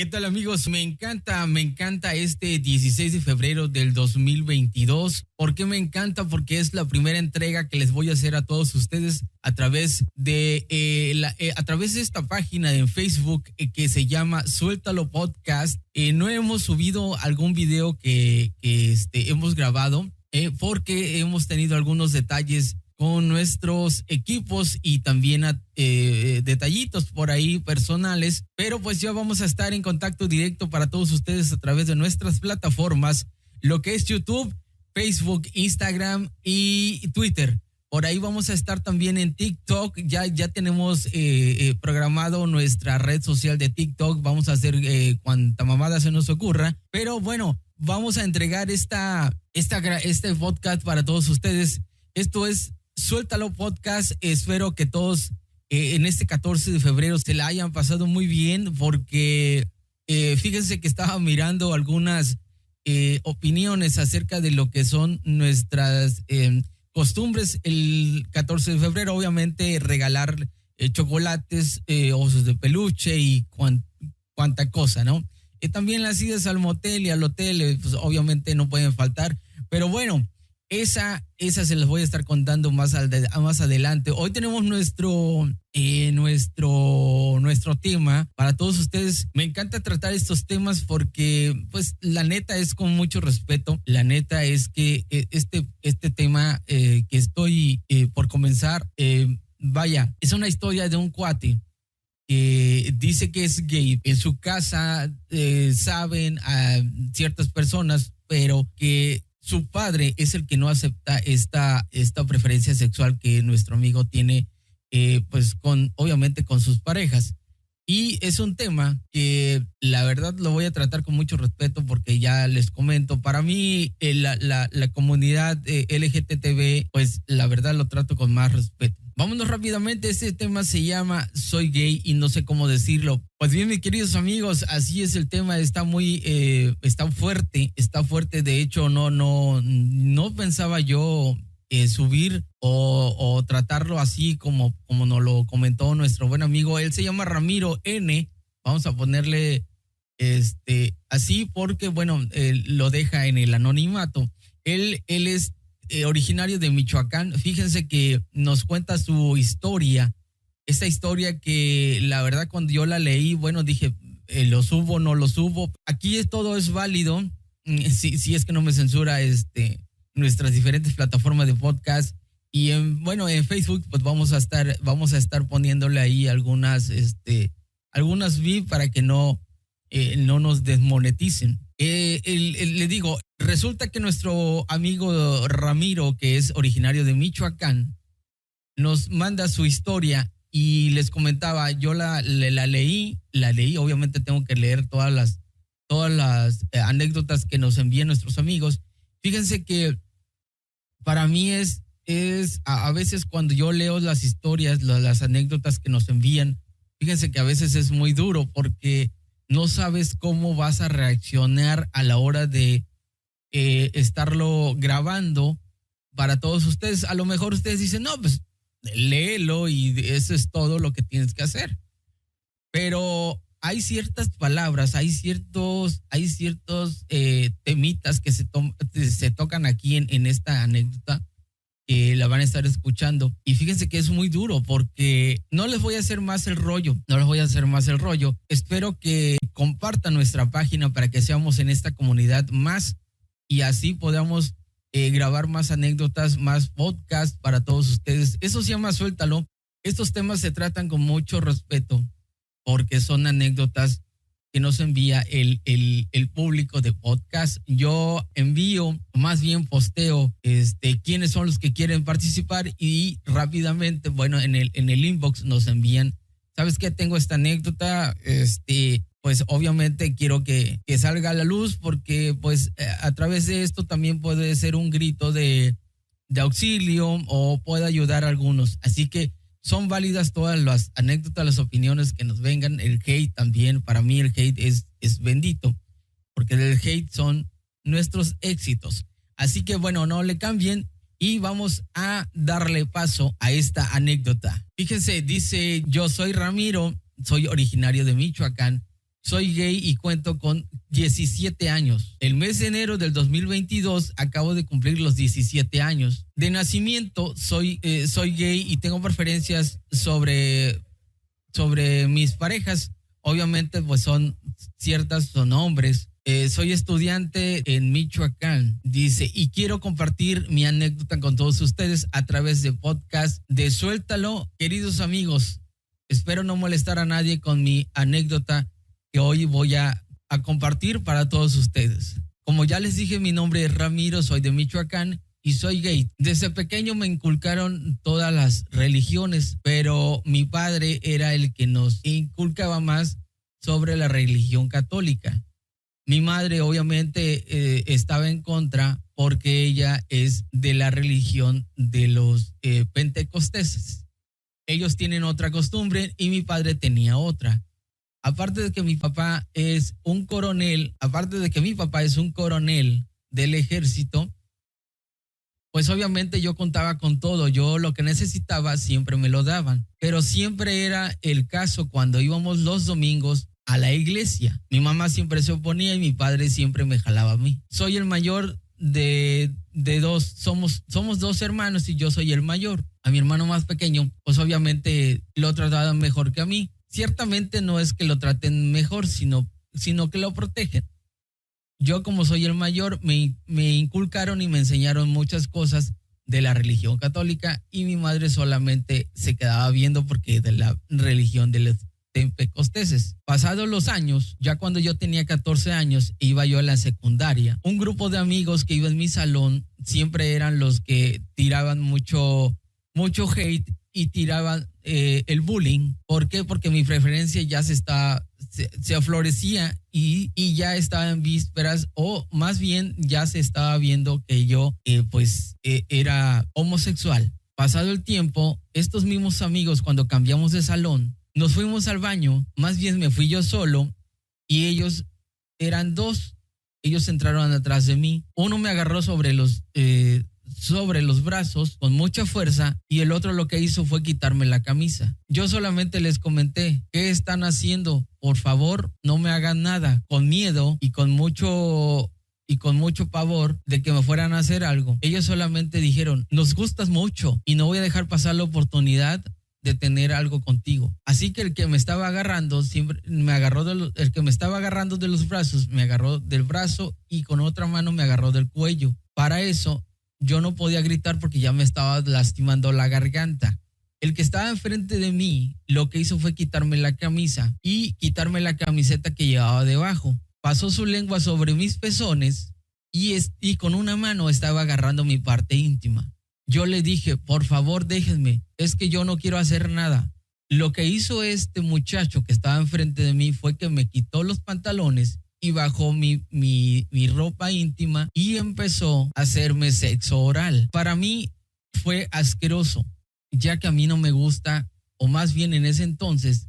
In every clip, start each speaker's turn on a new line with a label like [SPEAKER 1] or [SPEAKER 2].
[SPEAKER 1] ¿Qué tal amigos? Me encanta, me encanta este 16 de febrero del 2022. ¿Por qué me encanta? Porque es la primera entrega que les voy a hacer a todos ustedes a través de eh, eh, a través de esta página en Facebook eh, que se llama Suéltalo Podcast. no hemos subido algún video que, que este, hemos grabado porque hemos tenido algunos detalles con nuestros equipos y también eh, detallitos por ahí personales, pero pues ya vamos a estar en contacto directo para todos ustedes a través de nuestras plataformas, lo que es YouTube, Facebook, Instagram y Twitter. Por ahí vamos a estar también en TikTok. Ya, ya tenemos eh, eh, programado nuestra red social de TikTok. Vamos a hacer cuanta mamada se nos ocurra. Pero bueno, vamos a entregar esta, esta, este podcast para todos ustedes. Esto es Suéltalo Podcast. Espero que todos eh, en este 14 de febrero se la hayan pasado muy bien porque eh, fíjense que estaba mirando algunas eh, opiniones acerca de lo que son nuestras em, costumbres el 14 de febrero. Obviamente regalar chocolates, osos de peluche y cuanta cosa, ¿no? también las idas al motel y al hotel, pues obviamente no pueden faltar. Pero bueno, esa, esa se las voy a estar contando más, al más adelante. Hoy tenemos nuestro, eh, nuestro, nuestro tema para todos ustedes. Me encanta tratar estos temas porque, pues, la neta es con mucho respeto. La neta es que eh, este, este tema eh, que estoy por comenzar, vaya, es una historia de un cuate que dice que es gay. En su casa saben a ciertas personas, pero que su padre es el que no acepta esta, esta preferencia sexual que nuestro amigo tiene, eh, pues con, obviamente con sus parejas. Y es un tema que la verdad lo voy a tratar con mucho respeto porque ya les comento, para mí eh, la, la, la, comunidad eh, LGTB, pues la verdad lo trato con más respeto. Vámonos rápidamente, este tema se llama Soy gay y no sé cómo decirlo. Pues bien, mis queridos amigos, así es el tema, está muy, eh, está fuerte, está fuerte. De hecho, no, no, no pensaba yo eh, subir o, tratarlo así como, como nos lo comentó nuestro buen amigo. Él se llama Ramiro N. Vamos a ponerle este así porque, bueno, él lo deja en el anonimato. Él, él es eh, originario de Michoacán. Fíjense que nos cuenta su historia. Esta historia que la verdad cuando yo la leí, bueno, dije, eh, lo subo, no lo subo. Aquí es, todo es válido. Mm, si, es que no me censura este, nuestras diferentes plataformas de podcast. Y en, bueno, en Facebook, pues vamos a estar, vamos a estar poniéndole ahí algunas, este, algunas vi para que no, eh, no nos desmoneticen. Eh, le digo, resulta que nuestro amigo Ramiro, que es originario de Michoacán, nos manda su historia y les comentaba, yo la, leí, la leí, obviamente tengo que leer todas las, todas las eh, anécdotas que nos envían nuestros amigos. Fíjense que para mí es, es a, veces cuando yo leo las historias, las anécdotas que nos envían, fíjense que a veces es muy duro porque no sabes cómo vas a reaccionar a la hora de eh, estarlo grabando para todos ustedes. A lo mejor ustedes dicen, no, pues léelo y eso es todo lo que tienes que hacer. Pero hay ciertas palabras, hay ciertos, hay ciertos eh, temitas que se, tocan aquí en esta anécdota la van a estar escuchando. Y fíjense que es muy duro porque no les voy a hacer más el rollo, no les voy a hacer más el rollo. Espero que compartan nuestra página para que seamos en esta comunidad más y así podamos eh, grabar más anécdotas, más podcasts para todos ustedes. Eso se llama Suéltalo. Estos temas se tratan con mucho respeto porque son anécdotas que nos envía el, el, el, público de podcast. Yo envío, más bien posteo, este, quiénes son los que quieren participar y rápidamente, bueno, en el, en el inbox nos envían, ¿sabes qué? Tengo esta anécdota, este, pues obviamente quiero que, que salga a la luz porque pues eh, a través de esto también puede ser un grito de, de auxilio o puede ayudar a algunos. Así que son válidas todas las anécdotas, las opiniones que nos vengan. El hate también, para mí el hate es, es bendito, porque el hate son nuestros éxitos. Así que bueno, no le cambien y vamos a darle paso a esta anécdota. Fíjense, dice, yo soy Ramiro, soy originario de Michoacán soy gay y cuento con 17 años. El mes de enero del 2022 acabo de cumplir los 17 años. De nacimiento soy, eh, soy gay y tengo preferencias sobre, sobre mis parejas. Obviamente pues son ciertas, son hombres. Eh, soy estudiante en Michoacán, dice, y quiero compartir mi anécdota con todos ustedes a través de podcast de Suéltalo. Queridos amigos, espero no molestar a nadie con mi anécdota que hoy voy a, compartir para todos ustedes. Como ya les dije, mi nombre es Ramiro, soy de Michoacán y soy gay. Desde pequeño me inculcaron todas las religiones, pero mi padre era el que nos inculcaba más sobre la religión católica. Mi madre obviamente eh, estaba en contra porque ella es de la religión de los eh, pentecosteses. Ellos tienen otra costumbre y mi padre tenía otra aparte de que mi papá es un coronel, aparte de que mi papá es un coronel del ejército, pues obviamente yo contaba con todo, yo lo que necesitaba siempre me lo daban, pero siempre era el caso cuando íbamos los domingos a la iglesia. Mi mamá siempre se oponía y mi padre siempre me jalaba a mí. Soy el mayor de, de dos, somos, somos dos hermanos y yo soy el mayor. A mi hermano más pequeño, pues obviamente lo trataban mejor que a mí ciertamente no es que lo traten mejor, sino, sino que lo protegen. Yo como soy el mayor, me, me inculcaron y me enseñaron muchas cosas de la religión católica y mi madre solamente se quedaba viendo porque de la religión de los pentecosteses. Pasados los años, ya cuando yo tenía 14 años, iba yo a la secundaria. Un grupo de amigos que iba en mi salón siempre eran los que tiraban mucho, mucho hate y tiraban eh, el bullying. ¿Por qué? Porque mi preferencia ya se está, se, aflorecía y, y, ya estaba en vísperas o más bien ya se estaba viendo que yo eh, pues eh, era homosexual. Pasado el tiempo, estos mismos amigos cuando cambiamos de salón, nos fuimos al baño, más bien me fui yo solo y ellos eran dos. Ellos entraron atrás de mí. Uno me agarró sobre los sobre los brazos con mucha fuerza y el otro lo que hizo fue quitarme la camisa. Yo solamente les comenté, ¿qué están haciendo? Por favor, no me hagan nada con miedo y con mucho y con mucho pavor de que me fueran a hacer algo. Ellos solamente dijeron, nos gustas mucho y no voy a dejar pasar la oportunidad de tener algo contigo. Así que el que me estaba agarrando, siempre me agarró el que me estaba agarrando de los brazos, me agarró del brazo y con otra mano me agarró del cuello. Para eso yo no podía gritar porque ya me estaba lastimando la garganta. El que estaba enfrente de mí lo que hizo fue quitarme la camisa y quitarme la camiseta que llevaba debajo. Pasó su lengua sobre mis pezones y, y con una mano estaba agarrando mi parte íntima. Yo le dije, por favor déjenme, es que yo no quiero hacer nada. Lo que hizo este muchacho que estaba enfrente de mí fue que me quitó los pantalones y bajó mi, mi, mi ropa íntima y empezó a hacerme sexo oral. Para mí fue asqueroso, ya que a mí no me gusta, o más bien en ese entonces,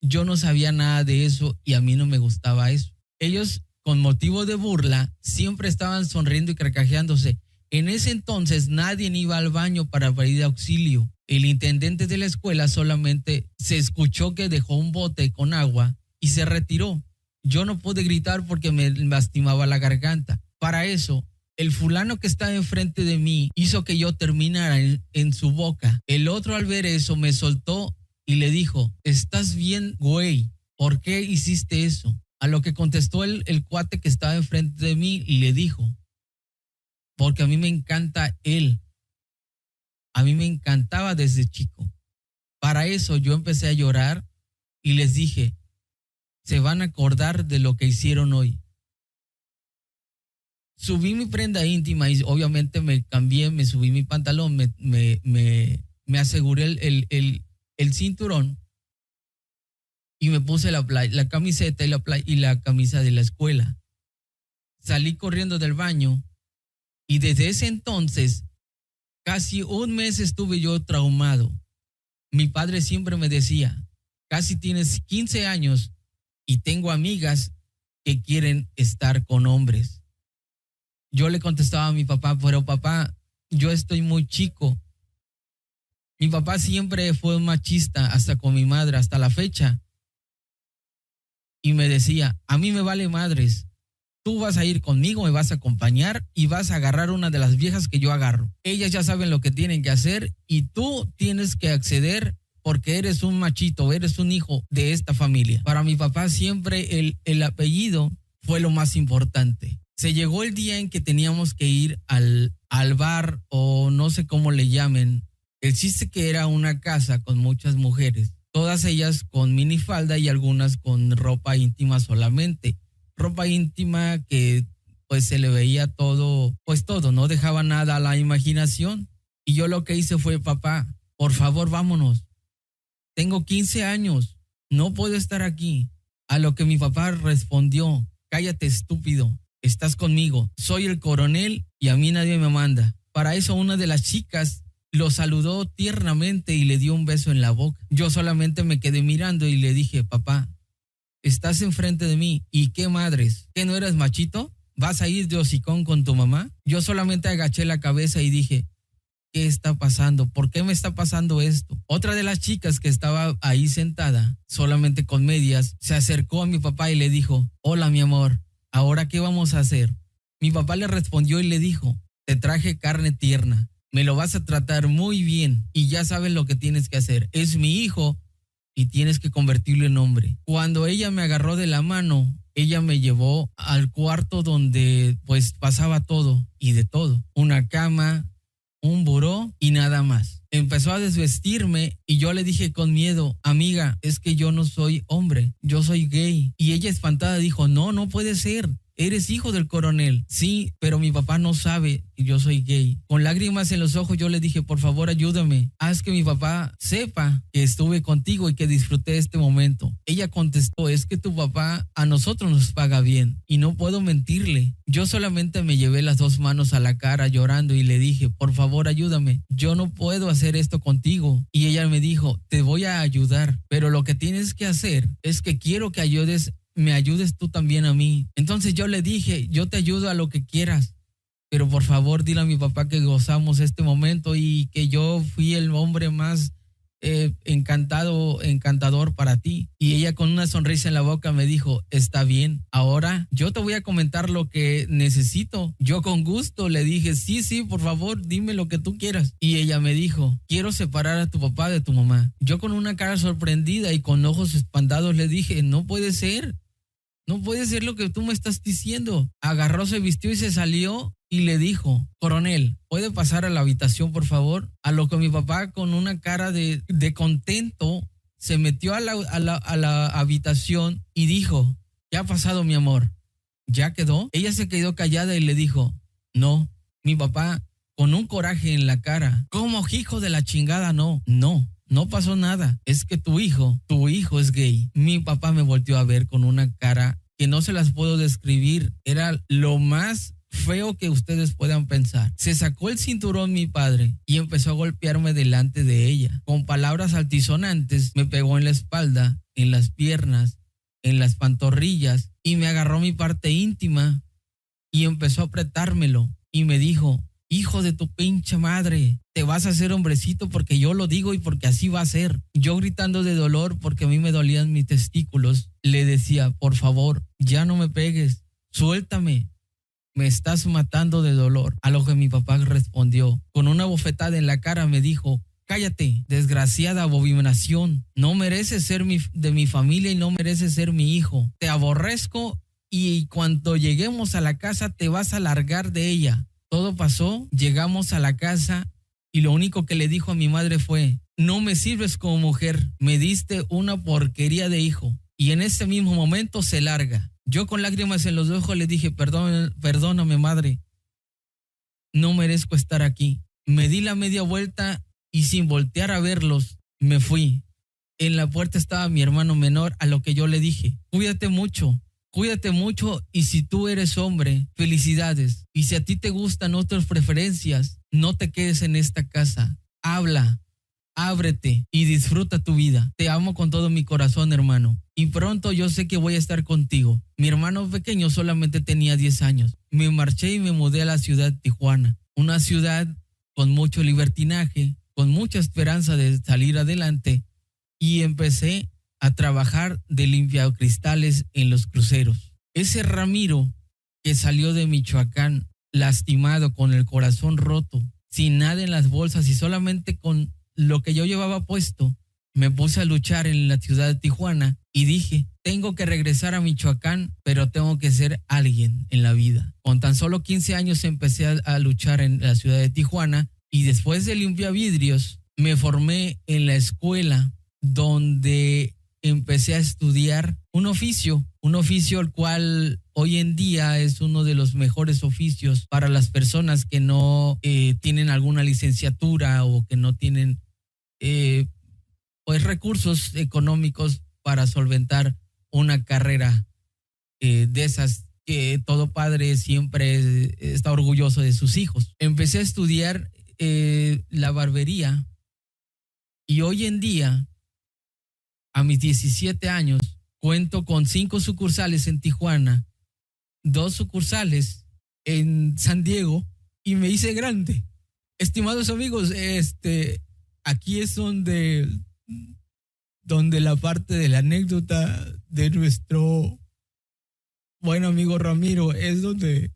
[SPEAKER 1] yo no sabía nada de eso y a mí no me gustaba eso. Ellos, con motivo de burla, siempre estaban sonriendo y carcajeándose. En ese entonces nadie iba al baño para pedir auxilio. El intendente de la escuela solamente se escuchó que dejó un bote con agua y se retiró. Yo no pude gritar porque me lastimaba la garganta. Para eso, el fulano que estaba enfrente de mí hizo que yo terminara en, su boca. El otro al ver eso me soltó y le dijo, estás bien, güey, ¿por qué hiciste eso? A lo que contestó el, el cuate que estaba enfrente de mí y le dijo, porque a mí me encanta él. A mí me encantaba desde chico. Para eso yo empecé a llorar y les dije, se van a acordar de lo que hicieron hoy. Subí mi prenda íntima y obviamente me cambié, me subí mi pantalón, me, me, me, aseguré el, el, el, cinturón y me puse la, la camiseta y la, y la camisa de la escuela. Salí corriendo del baño y desde ese entonces, casi un mes estuve yo traumado. Mi padre siempre me decía, casi tienes 15 años y tengo amigas que quieren estar con hombres. Yo le contestaba a mi papá, pero papá, yo estoy muy chico. Mi papá siempre fue machista, hasta con mi madre, hasta la fecha. y me decía, a mí me vale madres, tú vas a ir conmigo, me vas a acompañar y vas a agarrar una de las viejas que yo agarro. Ellas ya saben lo que tienen que hacer y tú tienes que acceder porque eres un machito, eres un hijo de esta familia. Para mi papá siempre el, el apellido fue lo más importante. Se llegó el día en que teníamos que ir al, al bar o no sé cómo le llamen. El chiste que era una casa con muchas mujeres, todas ellas con minifalda y algunas con ropa íntima solamente. Ropa íntima que pues se le veía todo, pues todo, no dejaba nada a la imaginación. Y yo lo que hice fue, papá, por favor, vámonos. Tengo 15 años, no puedo estar aquí. A lo que mi papá respondió, cállate estúpido, estás conmigo, soy el coronel y a mí nadie me manda. Para eso una de las chicas lo saludó tiernamente y le dio un beso en la boca. Yo solamente me quedé mirando y le dije, papá, estás enfrente de mí y qué madres, ¿que no eres machito? ¿Vas a ir de hocicón con tu mamá? Yo solamente agaché la cabeza y dije, ¿qué está pasando? ¿Por qué me está pasando esto? Otra de las chicas que estaba ahí sentada, solamente con medias, se acercó a mi papá y le dijo, hola mi amor, ¿ahora qué vamos a hacer? Mi papá le respondió y le dijo, te traje carne tierna, me lo vas a tratar muy bien y ya sabes lo que tienes que hacer. Es mi hijo y tienes que convertirlo en hombre. Cuando ella me agarró de la mano, ella me llevó al cuarto donde pues pasaba todo y de todo. Una cama, un buró y nada más. Empezó a desvestirme y yo le dije con miedo, amiga, es que yo no soy hombre, yo soy gay. Y ella espantada dijo, no, no puede ser. Eres hijo del coronel. Sí, pero mi papá no sabe que yo soy gay. Con lágrimas en los ojos yo le dije, por favor ayúdame. Haz que mi papá sepa que estuve contigo y que disfruté este momento. Ella contestó, es que tu papá a nosotros nos paga bien y no puedo mentirle. Yo solamente me llevé las dos manos a la cara llorando y le dije, por favor ayúdame. Yo no puedo hacer esto contigo. Y ella me dijo, te voy a ayudar, pero lo que tienes que hacer es que quiero que ayudes me ayudes tú también a mí. Entonces yo le dije, yo te ayudo a lo que quieras, pero por favor dile a mi papá que gozamos este momento y que yo fui el hombre más eh, encantado, encantador para ti. Y ella con una sonrisa en la boca me dijo, está bien, ahora yo te voy a comentar lo que necesito. Yo con gusto le dije, sí, sí, por favor, dime lo que tú quieras. Y ella me dijo, quiero separar a tu papá de tu mamá. Yo con una cara sorprendida y con ojos espantados le dije, no puede ser. No puede ser lo que tú me estás diciendo. Agarró, se vistió y se salió y le dijo, coronel, ¿puede pasar a la habitación, por favor? A lo que mi papá con una cara de, de contento se metió a la, a, la, a la habitación y dijo, ¿qué ha pasado, mi amor? ¿Ya quedó? Ella se quedó callada y le dijo, no, mi papá con un coraje en la cara, ¿cómo hijo de la chingada? No, no, no pasó nada. Es que tu hijo, tu hijo es gay. Mi papá me volteó a ver con una cara que no se las puedo describir. Era lo más feo que ustedes puedan pensar. Se sacó el cinturón mi padre y empezó a golpearme delante de ella. Con palabras altisonantes me pegó en la espalda, en las piernas, en las pantorrillas y me agarró mi parte íntima y empezó a apretármelo y me dijo, hijo de tu pinche madre, te vas a hacer hombrecito porque yo lo digo y porque así va a ser. Yo gritando de dolor porque a mí me dolían mis testículos, le decía, por favor, ya no me pegues, suéltame. Me estás matando de dolor. A lo que mi papá respondió, con una bofetada en la cara me dijo, cállate, desgraciada abominación. No mereces ser de mi familia y no mereces ser mi hijo. Te aborrezco y cuando lleguemos a la casa te vas a largar de ella. Todo pasó, llegamos a la casa y lo único que le dijo a mi madre fue, no me sirves como mujer, me diste una porquería de hijo. Y en ese mismo momento se larga. Yo con lágrimas en los ojos le dije, Perdón, perdóname madre, no merezco estar aquí. Me di la media vuelta y sin voltear a verlos, me fui. En la puerta estaba mi hermano menor, a lo que yo le dije, cuídate mucho, Cuídate mucho y si tú eres hombre, felicidades. Y si a ti te gustan otras preferencias, no te quedes en esta casa. Habla, ábrete y disfruta tu vida. Te amo con todo mi corazón, hermano. Y pronto yo sé que voy a estar contigo. Mi hermano pequeño solamente tenía 10 años. Me marché y me mudé a la ciudad de Tijuana, una ciudad con mucho libertinaje, con mucha esperanza de salir adelante. Y empecé a trabajar de limpiacristales en los cruceros. Ese Ramiro que salió de Michoacán lastimado, con el corazón roto, sin nada en las bolsas y solamente con lo que yo llevaba puesto, me puse a luchar en la ciudad de Tijuana y dije, tengo que regresar a Michoacán, pero tengo que ser alguien en la vida. Con tan solo 15 años empecé a, luchar en la ciudad de Tijuana y después de limpiar vidrios me formé en la escuela donde empecé a estudiar un oficio, un oficio el cual hoy en día es uno de los mejores oficios para las personas que no eh, tienen alguna licenciatura o que no tienen eh, pues recursos económicos para solventar una carrera eh, de esas que todo padre siempre está orgulloso de sus hijos. Empecé a estudiar la barbería y hoy en día a mis 17 años, cuento con cinco sucursales en Tijuana, dos sucursales en San Diego y me hice grande. Estimados amigos, este, aquí es donde, donde la parte de la anécdota de nuestro buen amigo Ramiro es donde,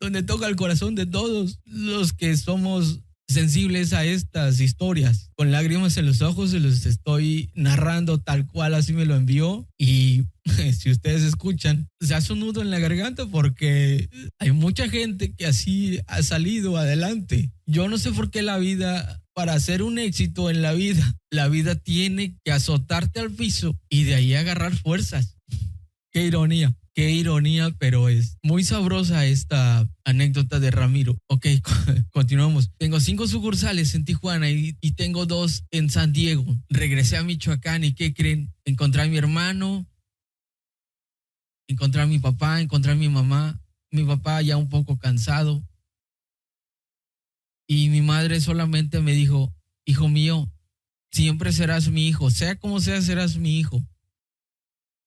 [SPEAKER 1] donde toca el corazón de todos los que somos sensibles a estas historias. Con lágrimas en los ojos se los estoy narrando tal cual así me lo envió y si ustedes escuchan, se hace un nudo en la garganta porque hay mucha gente que así ha salido adelante. Yo no sé por qué la vida, para hacer un éxito en la vida, la vida tiene que azotarte al piso y de ahí agarrar fuerzas. Qué ironía. Qué ironía, pero es muy sabrosa esta anécdota de Ramiro. Ok, continuamos. Tengo cinco sucursales en Tijuana y, tengo dos en San Diego. Regresé a Michoacán y ¿qué creen? Encontré a mi hermano, encontré a mi papá, encontré a mi mamá. Mi papá ya un poco cansado. Y mi madre solamente me dijo, hijo mío, siempre serás mi hijo, sea como sea, serás mi hijo.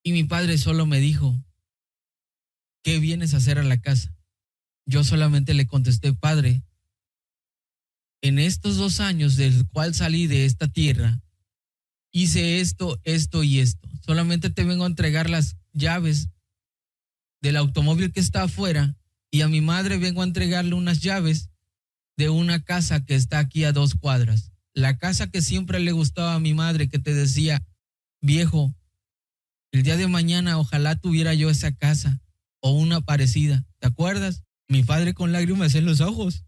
[SPEAKER 1] Y mi padre solo me dijo, ¿qué vienes a hacer a la casa? Yo solamente le contesté, Padre, en estos dos años del cual salí de esta tierra, hice esto, esto y esto. Solamente te vengo a entregar las llaves del automóvil que está afuera y a mi madre vengo a entregarle unas llaves de una casa que está aquí a dos cuadras. La casa que siempre le gustaba a mi madre, que te decía, viejo, el día de mañana ojalá tuviera yo esa casa o una parecida. ¿Te acuerdas? Mi padre con lágrimas en los ojos.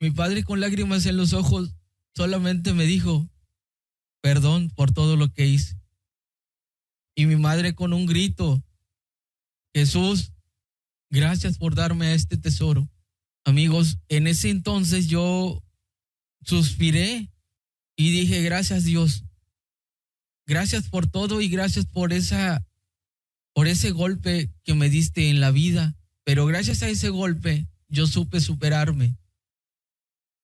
[SPEAKER 1] Mi padre con lágrimas en los ojos solamente me dijo, perdón por todo lo que hice. Y mi madre con un grito, Jesús, gracias por darme este tesoro. Amigos, en ese entonces yo suspiré y dije, gracias Dios. Gracias por todo y gracias por esa por ese golpe que me diste en la vida, pero gracias a ese golpe yo supe superarme.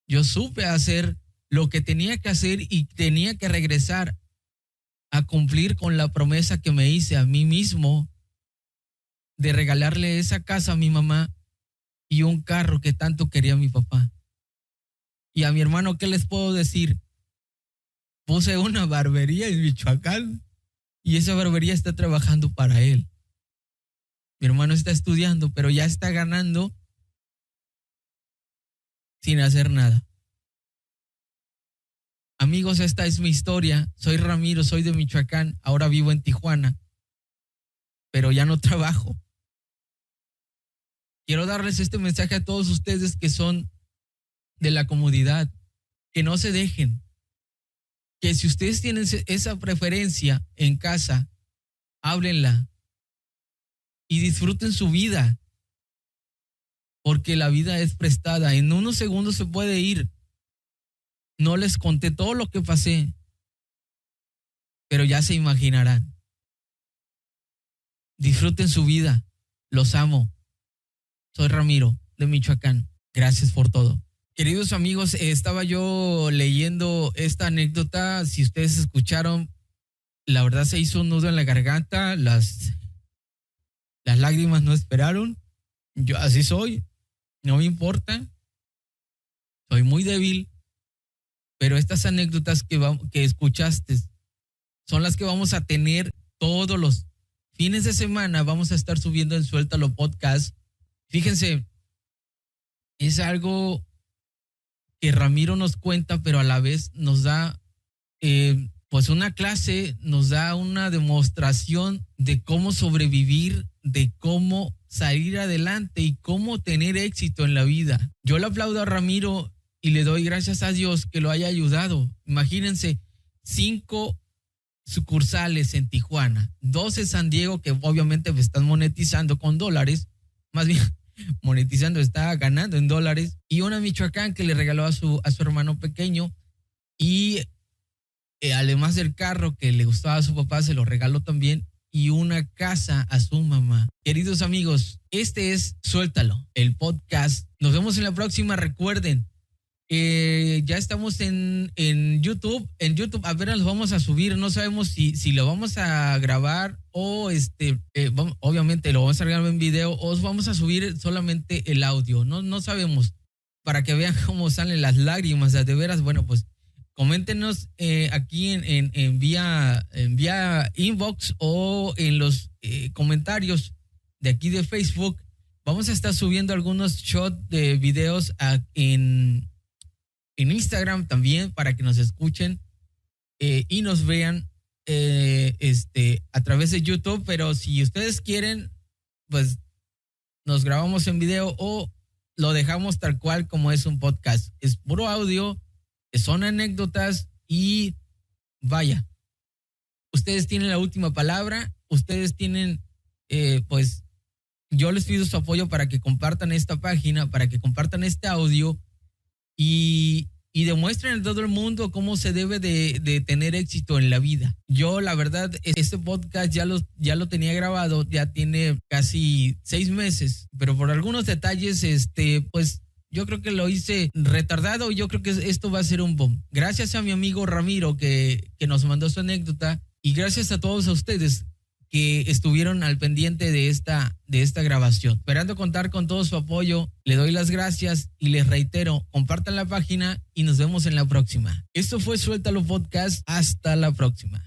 [SPEAKER 1] Yo supe hacer lo que tenía que hacer y tenía que regresar a cumplir con la promesa que me hice a mí mismo de regalarle esa casa a mi mamá y un carro que tanto quería mi papá. Y a mi hermano, ¿qué les puedo decir? Puse una barbería en Michoacán y esa barbería está trabajando para él. Mi hermano está estudiando, pero ya está ganando sin hacer nada. Amigos, esta es mi historia. Soy Ramiro, soy de Michoacán, ahora vivo en Tijuana, pero ya no trabajo. Quiero darles este mensaje a todos ustedes que son de la comunidad, que no se dejen, que si ustedes tienen esa preferencia en casa, háblenla y disfruten su vida, porque la vida es prestada. En unos segundos se puede ir. No les conté todo lo que pasé, pero ya se imaginarán. Disfruten su vida. Los amo. Soy Ramiro de Michoacán. Gracias por todo. Queridos amigos, estaba yo leyendo esta anécdota. Si ustedes escucharon, la verdad se hizo un nudo en la garganta. Las, las lágrimas no esperaron. Yo así soy. No me importa. Soy muy débil. Pero estas anécdotas que, que escuchaste son las que vamos a tener todos los fines de semana. Vamos a estar subiendo en Suéltalo Podcast. Fíjense, es algo Ramiro nos cuenta, pero a la vez nos da eh, pues una clase, nos da una demostración de cómo sobrevivir, de cómo salir adelante y cómo tener éxito en la vida. Yo le aplaudo a Ramiro y le doy gracias a Dios que lo haya ayudado. Imagínense, cinco sucursales en Tijuana, dos en San Diego que obviamente están monetizando con dólares, más bien monetizando, está ganando en dólares, y una Michoacán que le regaló a su, a su hermano pequeño y eh, además del carro que le gustaba a su papá, se lo regaló también y una casa a su mamá. Queridos amigos, este es Suéltalo, el podcast. Nos vemos en la próxima. Recuerden, eh, ya estamos en, en YouTube. En YouTube, a ver, los vamos a subir. No sabemos si, si lo vamos a grabar o este, eh, obviamente lo vamos a grabar en video o vamos a subir solamente el audio. No, no sabemos. Para que vean cómo salen las lágrimas. De veras, bueno, pues coméntenos eh, aquí en, en, vía, vía inbox o en los eh, comentarios de aquí de Facebook. Vamos a estar subiendo algunos shots de videos en, en Instagram también para que nos escuchen eh, y nos vean este, a través de YouTube. Pero si ustedes quieren, pues nos grabamos en video o lo dejamos tal cual como es un podcast. Es puro audio son anécdotas y vaya, ustedes tienen la última palabra, ustedes tienen, eh, pues, yo les pido su apoyo para que compartan esta página, para que compartan este audio y, y demuestren a todo el mundo cómo se debe de, de, tener éxito en la vida. Yo, la verdad, este podcast ya lo, ya lo tenía grabado, ya tiene casi seis meses, pero por algunos detalles, este, pues yo creo que lo hice retardado y yo creo que esto va a ser un boom. Gracias a mi amigo Ramiro que, que nos mandó su anécdota y gracias a todos a ustedes que estuvieron al pendiente de esta, de esta grabación. Esperando contar con todo su apoyo, le doy las gracias y les reitero, compartan la página y nos vemos en la próxima. Esto fue Suéltalo Podcast. Hasta la próxima.